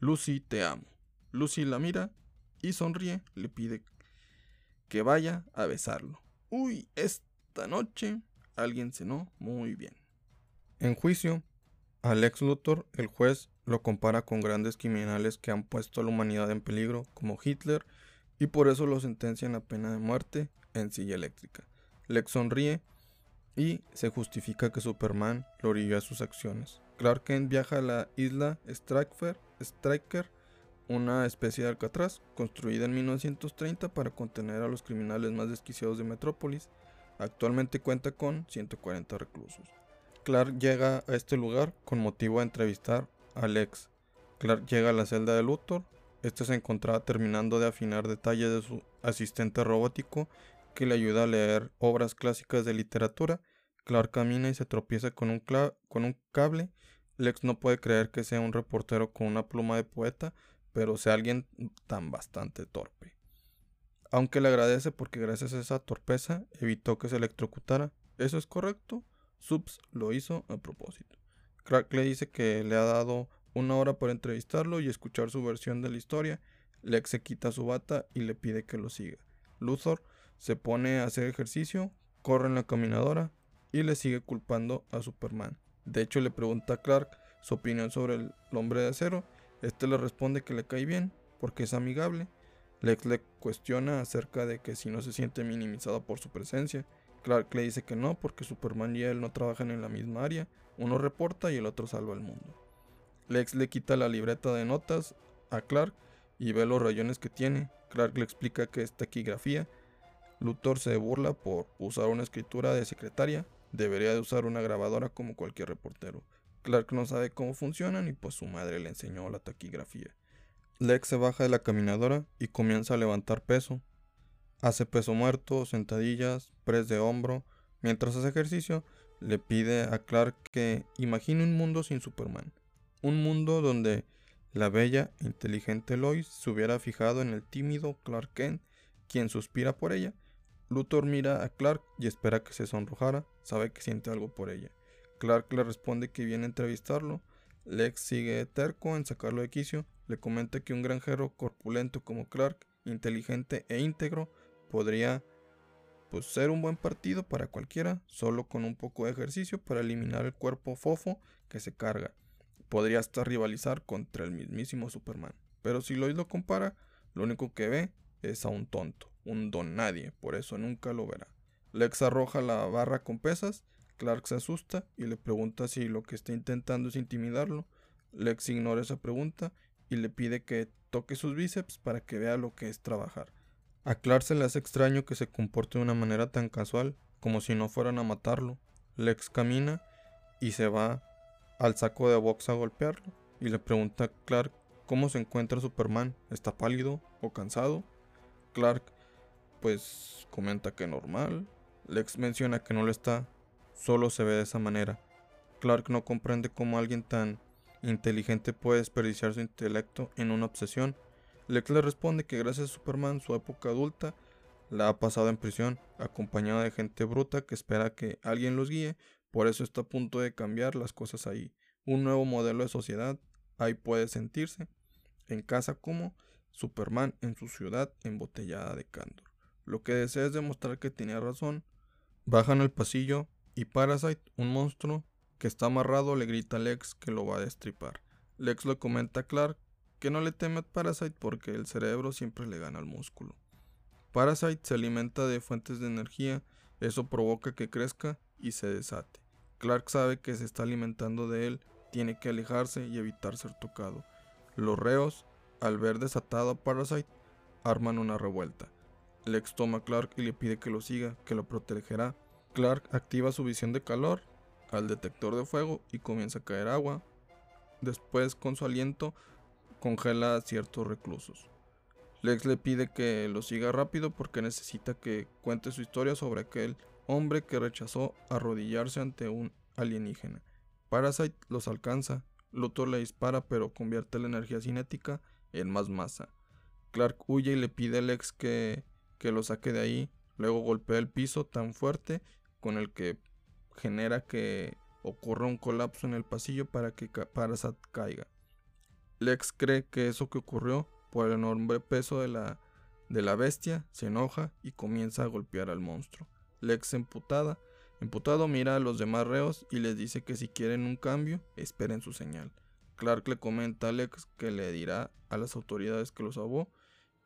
Lucy te amo. Lucy la mira y sonríe, le pide que vaya a besarlo. Uy, esta noche alguien cenó muy bien. En juicio, Alex Luthor, el juez, lo compara con grandes criminales que han puesto a la humanidad en peligro, como Hitler, y por eso lo sentencian a pena de muerte en silla eléctrica. Lex sonríe y se justifica que Superman lo orilló a sus acciones. Clark Kent viaja a la isla Striker, una especie de Alcatraz construida en 1930 para contener a los criminales más desquiciados de Metrópolis. Actualmente cuenta con 140 reclusos. Clark llega a este lugar con motivo de entrevistar a Lex. Clark llega a la celda de Luthor. Este se encontraba terminando de afinar detalles de su asistente robótico que le ayuda a leer obras clásicas de literatura. Clark camina y se tropieza con un, con un cable. Lex no puede creer que sea un reportero con una pluma de poeta, pero sea alguien tan bastante torpe. Aunque le agradece porque gracias a esa torpeza evitó que se electrocutara. Eso es correcto. Subs lo hizo a propósito. Crack le dice que le ha dado una hora para entrevistarlo y escuchar su versión de la historia. Lex se quita su bata y le pide que lo siga. Luthor se pone a hacer ejercicio, corre en la caminadora y le sigue culpando a Superman. De hecho, le pregunta a Clark su opinión sobre el hombre de acero este le responde que le cae bien porque es amigable. Lex le cuestiona acerca de que si no se siente minimizado por su presencia. Clark le dice que no porque Superman y él no trabajan en la misma área. Uno reporta y el otro salva al mundo. Lex le quita la libreta de notas a Clark y ve los rayones que tiene. Clark le explica que es taquigrafía. Luthor se burla por usar una escritura de secretaria. Debería de usar una grabadora como cualquier reportero. Clark no sabe cómo funcionan y pues su madre le enseñó la taquigrafía. Lex se baja de la caminadora y comienza a levantar peso. Hace peso muerto, sentadillas, press de hombro. Mientras hace ejercicio, le pide a Clark que imagine un mundo sin Superman. Un mundo donde la bella e inteligente Lois se hubiera fijado en el tímido Clark Kent, quien suspira por ella. Luthor mira a Clark y espera que se sonrojara, sabe que siente algo por ella. Clark le responde que viene a entrevistarlo. Lex sigue terco en sacarlo de quicio. Le comenta que un granjero corpulento como Clark, inteligente e íntegro, podría pues ser un buen partido para cualquiera, solo con un poco de ejercicio para eliminar el cuerpo fofo que se carga. Podría hasta rivalizar contra el mismísimo Superman. Pero si Lois lo compara, lo único que ve es a un tonto, un don nadie, por eso nunca lo verá. Lex arroja la barra con pesas Clark se asusta y le pregunta si lo que está intentando es intimidarlo. Lex ignora esa pregunta y le pide que toque sus bíceps para que vea lo que es trabajar. A Clark se le hace extraño que se comporte de una manera tan casual, como si no fueran a matarlo. Lex camina y se va al saco de box a golpearlo y le pregunta a Clark cómo se encuentra Superman. ¿Está pálido o cansado? Clark pues comenta que normal. Lex menciona que no lo está solo se ve de esa manera. Clark no comprende cómo alguien tan inteligente puede desperdiciar su intelecto en una obsesión. Lex le responde que gracias a Superman su época adulta la ha pasado en prisión, acompañada de gente bruta que espera que alguien los guíe, por eso está a punto de cambiar las cosas ahí. Un nuevo modelo de sociedad, ahí puede sentirse, en casa como Superman en su ciudad embotellada de candor. Lo que desea es demostrar que tenía razón. Bajan al pasillo, y Parasite, un monstruo que está amarrado, le grita a Lex que lo va a destripar. Lex le comenta a Clark que no le teme a Parasite porque el cerebro siempre le gana al músculo. Parasite se alimenta de fuentes de energía, eso provoca que crezca y se desate. Clark sabe que se está alimentando de él, tiene que alejarse y evitar ser tocado. Los reos, al ver desatado a Parasite, arman una revuelta. Lex toma a Clark y le pide que lo siga, que lo protegerá, Clark activa su visión de calor al detector de fuego y comienza a caer agua. Después, con su aliento, congela a ciertos reclusos. Lex le pide que lo siga rápido porque necesita que cuente su historia sobre aquel hombre que rechazó arrodillarse ante un alienígena. Parasite los alcanza. Luthor le dispara pero convierte la energía cinética en más masa. Clark huye y le pide a Lex que, que lo saque de ahí. Luego golpea el piso tan fuerte con el que genera que ocurra un colapso en el pasillo para que Parasat caiga. Lex cree que eso que ocurrió por el enorme peso de la, de la bestia, se enoja y comienza a golpear al monstruo. Lex emputada, emputado mira a los demás reos y les dice que si quieren un cambio, esperen su señal. Clark le comenta a Lex que le dirá a las autoridades que lo salvó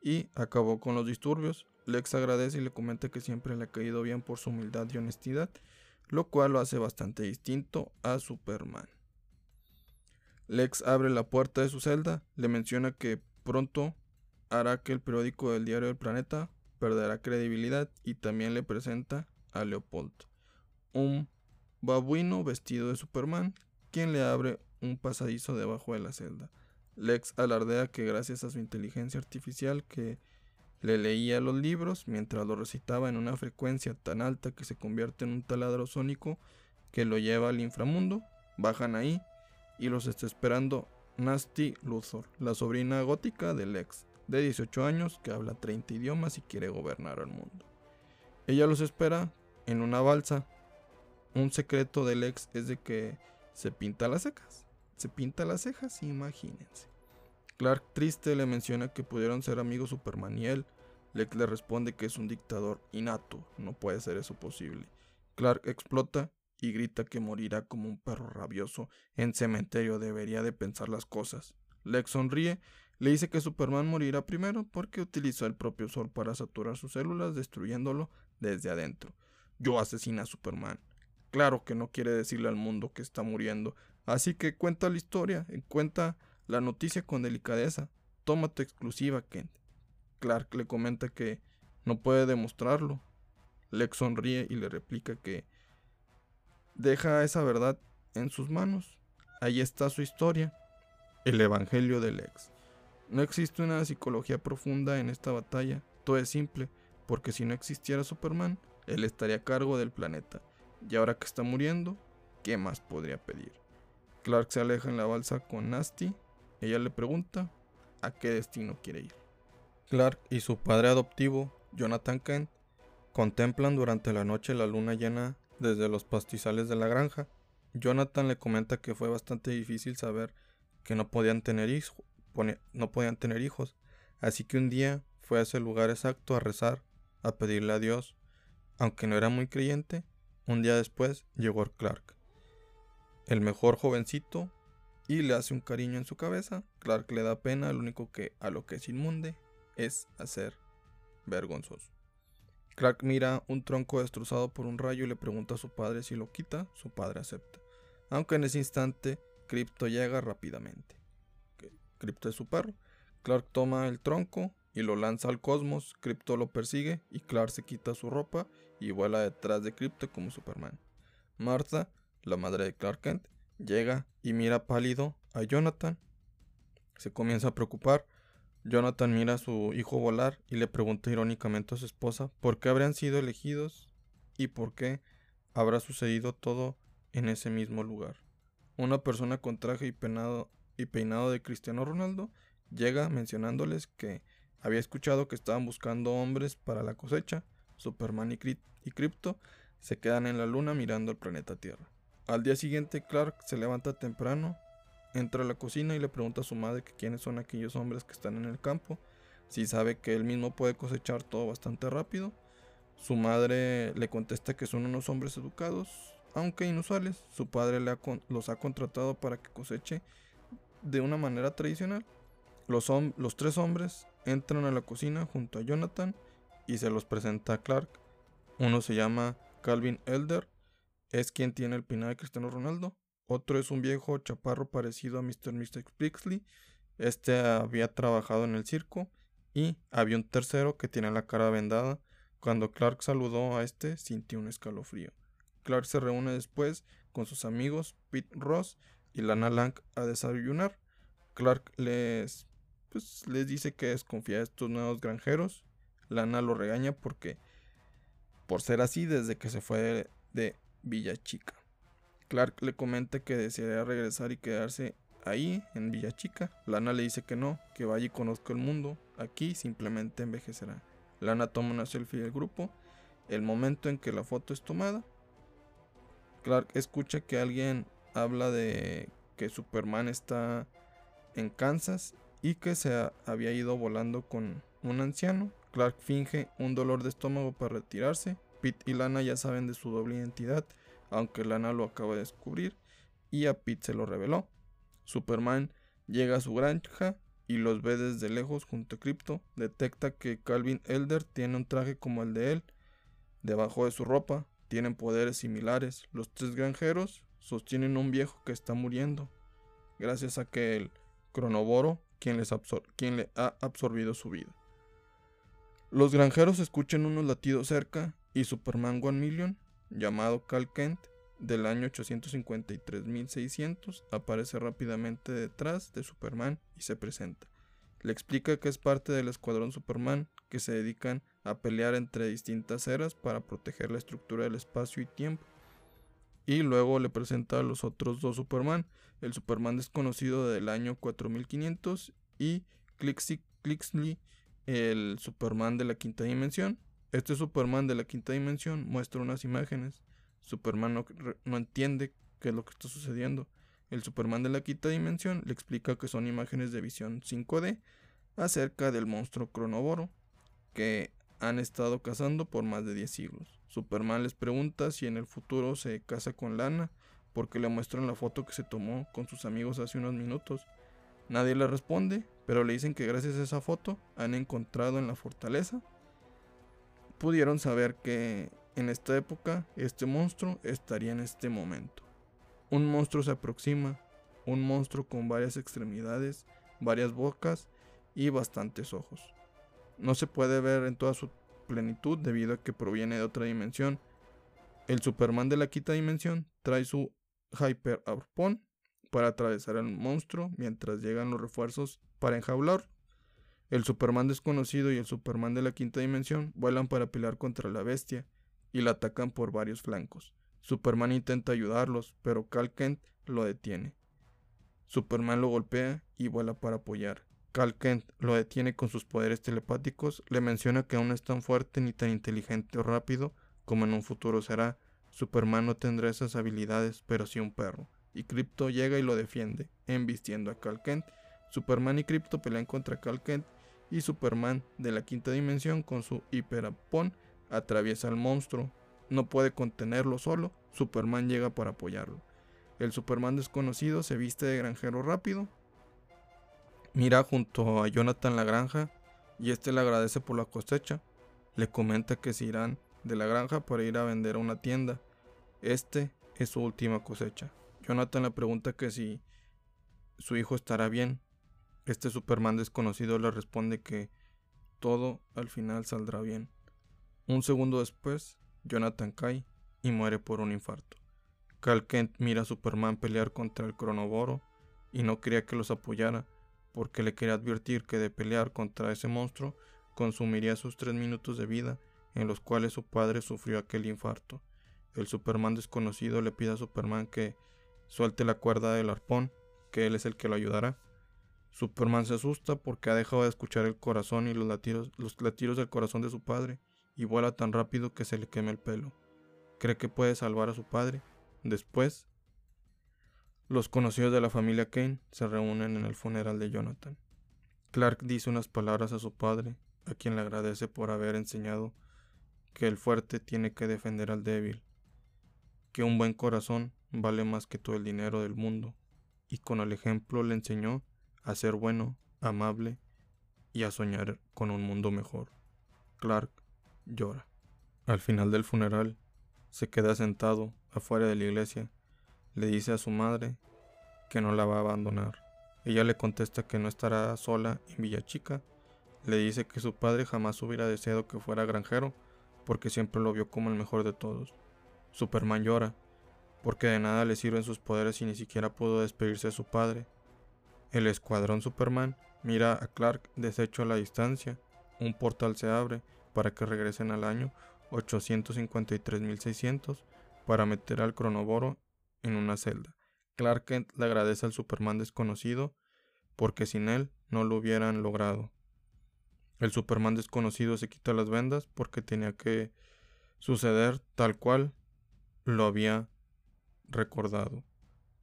y acabó con los disturbios. Lex agradece y le comenta que siempre le ha caído bien por su humildad y honestidad, lo cual lo hace bastante distinto a Superman. Lex abre la puerta de su celda, le menciona que pronto hará que el periódico del diario del planeta perderá credibilidad y también le presenta a Leopold, un babuino vestido de Superman, quien le abre un pasadizo debajo de la celda. Lex alardea que gracias a su inteligencia artificial que le leía los libros mientras lo recitaba en una frecuencia tan alta que se convierte en un taladro sónico que lo lleva al inframundo. Bajan ahí y los está esperando Nasty Luthor, la sobrina gótica de Lex, de 18 años que habla 30 idiomas y quiere gobernar al mundo. Ella los espera en una balsa. Un secreto de Lex es de que se pinta las cejas. Se pinta las cejas, imagínense. Clark triste le menciona que pudieron ser amigos Superman y él. Lex le responde que es un dictador innato, no puede ser eso posible. Clark explota y grita que morirá como un perro rabioso en cementerio debería de pensar las cosas. Lex sonríe, le dice que Superman morirá primero porque utilizó el propio sol para saturar sus células destruyéndolo desde adentro. Yo asesina a Superman. Claro que no quiere decirle al mundo que está muriendo, así que cuenta la historia, cuenta la noticia con delicadeza. Toma tu exclusiva, Kent. Clark le comenta que no puede demostrarlo. Lex sonríe y le replica que deja esa verdad en sus manos. Ahí está su historia. El Evangelio de Lex. No existe una psicología profunda en esta batalla. Todo es simple. porque si no existiera Superman, él estaría a cargo del planeta. Y ahora que está muriendo, ¿qué más podría pedir? Clark se aleja en la balsa con Nasty. Ella le pregunta a qué destino quiere ir. Clark y su padre adoptivo, Jonathan Kent, contemplan durante la noche la luna llena desde los pastizales de la granja. Jonathan le comenta que fue bastante difícil saber que no podían tener, no podían tener hijos, así que un día fue a ese lugar exacto a rezar, a pedirle a Dios. Aunque no era muy creyente, un día después llegó Clark, el mejor jovencito, y le hace un cariño en su cabeza. Clark le da pena, lo único que a lo que es inmunde es hacer vergonzoso. Clark mira un tronco destrozado por un rayo y le pregunta a su padre si lo quita, su padre acepta. Aunque en ese instante, Crypto llega rápidamente. Crypto es su perro. Clark toma el tronco y lo lanza al cosmos. Crypto lo persigue y Clark se quita su ropa y vuela detrás de Crypto como Superman. Martha, la madre de Clark Kent, llega y mira pálido a Jonathan. Se comienza a preocupar. Jonathan mira a su hijo volar y le pregunta irónicamente a su esposa por qué habrían sido elegidos y por qué habrá sucedido todo en ese mismo lugar. Una persona con traje y peinado, y peinado de Cristiano Ronaldo llega mencionándoles que había escuchado que estaban buscando hombres para la cosecha. Superman y, Crypto se quedan en la luna mirando el planeta Tierra. Al día siguiente Clark se levanta temprano, entra a la cocina y le pregunta a su madre que quiénes son aquellos hombres que están en el campo, si sabe que él mismo puede cosechar todo bastante rápido. Su madre le contesta que son unos hombres educados, aunque inusuales. Su padre los ha contratado para que coseche de una manera tradicional. Los, los tres hombres entran a la cocina junto a Jonathan y se los presenta a Clark. Uno se llama Calvin Elder, es quien tiene el peinado de Cristiano Ronaldo. Otro es un viejo chaparro parecido a Mr. Mr. Pixley. Este había trabajado en el circo. Y había un tercero que tiene la cara vendada. Cuando Clark saludó a este, sintió un escalofrío. Clark se reúne después con sus amigos Pete Ross y Lana Lang a desayunar. Clark les pues les dice que desconfía de estos nuevos granjeros. Lana lo regaña porque, por ser así, desde que se fue de, Villa Chica. Clark le comenta que desearía regresar y quedarse ahí, en Villa Chica. Lana le dice que no, que vaya y conozca el mundo. Aquí simplemente envejecerá. Lana toma una selfie del grupo. El momento en que la foto es tomada, Clark escucha que alguien habla de que Superman está en Kansas y que se había ido volando con un anciano. Clark finge un dolor de estómago para retirarse. Pete y Lana ya saben de su doble identidad, aunque Lana lo acaba de descubrir y a Pete se lo reveló. Superman llega a su granja y los ve desde lejos junto a Crypto. Detecta que Calvin Elder tiene un traje como el de él. Debajo de su ropa tienen poderes similares. Los tres granjeros sostienen un viejo que está muriendo, gracias a que el cronoboro quien, les le ha absorbido su vida. Los granjeros escuchan unos latidos cerca y Superman One Million, llamado Cal Kent, del año 853.600, aparece rápidamente detrás de Superman y se presenta. Le explica que es parte del escuadrón Superman que se dedican a pelear entre distintas eras para proteger la estructura del espacio y tiempo. Y luego le presenta a los otros dos Superman, el Superman desconocido del año 4500 y Clixley, el Superman de la quinta dimensión. Este Superman de la quinta dimensión muestra unas imágenes. Superman no, no entiende qué es lo que está sucediendo. El Superman de la quinta dimensión le explica que son imágenes de visión 5D acerca del monstruo Cronoboro que han estado cazando por más de 10 siglos. Superman les pregunta si en el futuro se casa con Lana porque le muestran la foto que se tomó con sus amigos hace unos minutos. Nadie le responde, pero le dicen que gracias a esa foto han encontrado en la fortaleza. Pudieron saber que en esta época este monstruo estaría en este momento. Un monstruo se aproxima, un monstruo con varias extremidades, varias bocas y bastantes ojos. No se puede ver en toda su plenitud debido a que proviene de otra dimensión. El Superman de la quinta dimensión trae su Hyper Arpón para atravesar al monstruo mientras llegan los refuerzos para enjaular. El Superman desconocido y el Superman de la quinta dimensión vuelan para pelear contra la bestia y la atacan por varios flancos. Superman intenta ayudarlos, pero Cal Kent lo detiene. Superman lo golpea y vuela para apoyar. Cal Kent lo detiene con sus poderes telepáticos, le menciona que aún no es tan fuerte ni tan inteligente o rápido como en un futuro será. Superman no tendrá esas habilidades, pero sí un perro. Y Crypto llega y lo defiende, embistiendo a Cal Kent. Superman y Crypto pelean contra Cal Kent y Superman de la quinta dimensión con su hiperapón atraviesa al monstruo. No puede contenerlo solo, Superman llega para apoyarlo. El Superman desconocido se viste de granjero rápido, mira junto a Jonathan la granja y este le agradece por la cosecha. Le comenta que se irán de la granja para ir a vender a una tienda. Este es su última cosecha. Jonathan le pregunta que si su hijo estará bien. Este Superman desconocido le responde que todo al final saldrá bien. Un segundo después, Jonathan cae y muere por un infarto. Cal Kent mira a Superman pelear contra el Cronoboro y no quería que los apoyara porque le quería advertir que de pelear contra ese monstruo consumiría sus tres minutos de vida en los cuales su padre sufrió aquel infarto. El Superman desconocido le pide a Superman que suelte la cuerda del arpón, que él es el que lo ayudará. Superman se asusta porque ha dejado de escuchar el corazón y los latidos, los latidos del corazón de su padre y vuela tan rápido que se le quema el pelo. Cree que puede salvar a su padre. Después, los conocidos de la familia Kane se reúnen en el funeral de Jonathan. Clark dice unas palabras a su padre, a quien le agradece por haber enseñado que el fuerte tiene que defender al débil, que un buen corazón vale más que todo el dinero del mundo, y con el ejemplo le enseñó a ser bueno, amable y a soñar con un mundo mejor. Clark llora. Al final del funeral, se queda sentado afuera de la iglesia, le dice a su madre que no la va a abandonar. Ella le contesta que no estará sola en Villa Chica, le dice que su padre jamás hubiera deseado que fuera granjero, porque siempre lo vio como el mejor de todos. Superman llora, porque de nada le sirven sus poderes y ni siquiera pudo despedirse de su padre. El escuadrón Superman mira a Clark deshecho a la distancia. Un portal se abre para que regresen al año 853.600 para meter al cronoboro en una celda. Clark Kent le agradece al Superman desconocido porque sin él no lo hubieran logrado. El Superman desconocido se quita las vendas porque tenía que suceder tal cual lo había recordado,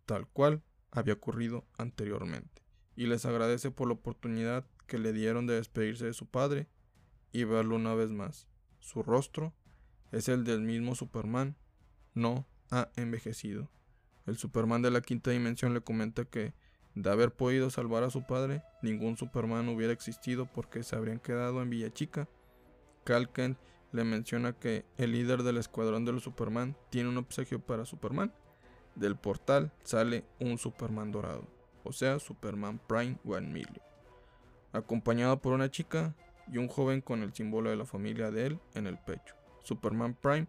tal cual había ocurrido anteriormente, y les agradece por la oportunidad que le dieron de despedirse de su padre y verlo una vez más. Su rostro es el del mismo Superman, no ha envejecido. El Superman de la quinta dimensión le comenta que de haber podido salvar a su padre, ningún Superman hubiera existido porque se habrían quedado en Villa Chica. Cal Kent le menciona que el líder del escuadrón de los Superman tiene un obsequio para Superman. Del portal sale un Superman dorado, o sea, Superman Prime One Million. Acompañado por una chica, y un joven con el símbolo de la familia de él en el pecho. Superman Prime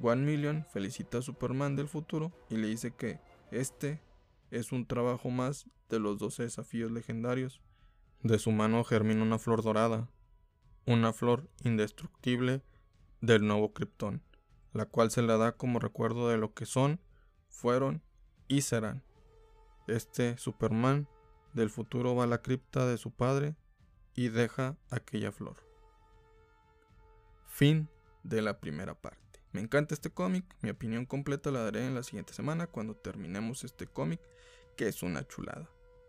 One Million felicita a Superman del futuro y le dice que este es un trabajo más de los 12 desafíos legendarios. De su mano germina una flor dorada, una flor indestructible del nuevo Krypton, la cual se le da como recuerdo de lo que son, fueron y serán. Este Superman del futuro va a la cripta de su padre y deja aquella flor. Fin de la primera parte. Me encanta este cómic, mi opinión completa la daré en la siguiente semana cuando terminemos este cómic, que es una chulada.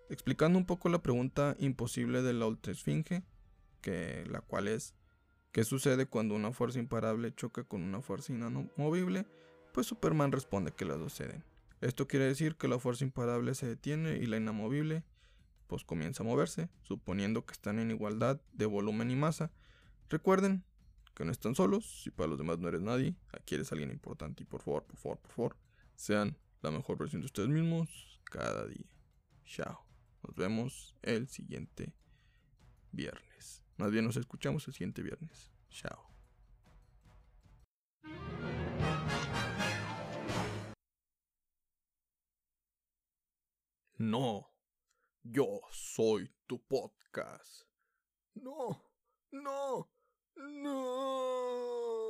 Explicando un poco la pregunta imposible de la Ultra Esfinge, que la cual es ¿qué sucede cuando una fuerza imparable choca con una fuerza inamovible? Pues Superman responde que las dos ceden. Esto quiere decir que la fuerza imparable se detiene y la inamovible pues comienza a moverse, suponiendo que están en igualdad de volumen y masa. Recuerden que no están solos, si para los demás no eres nadie, aquí eres alguien importante y por favor, por favor, por favor, sean la mejor versión de ustedes mismos cada día. Chao. Nos vemos el siguiente viernes. Más bien nos escuchamos el siguiente viernes. Chao. No. Yo soy tu podcast. No, no, no.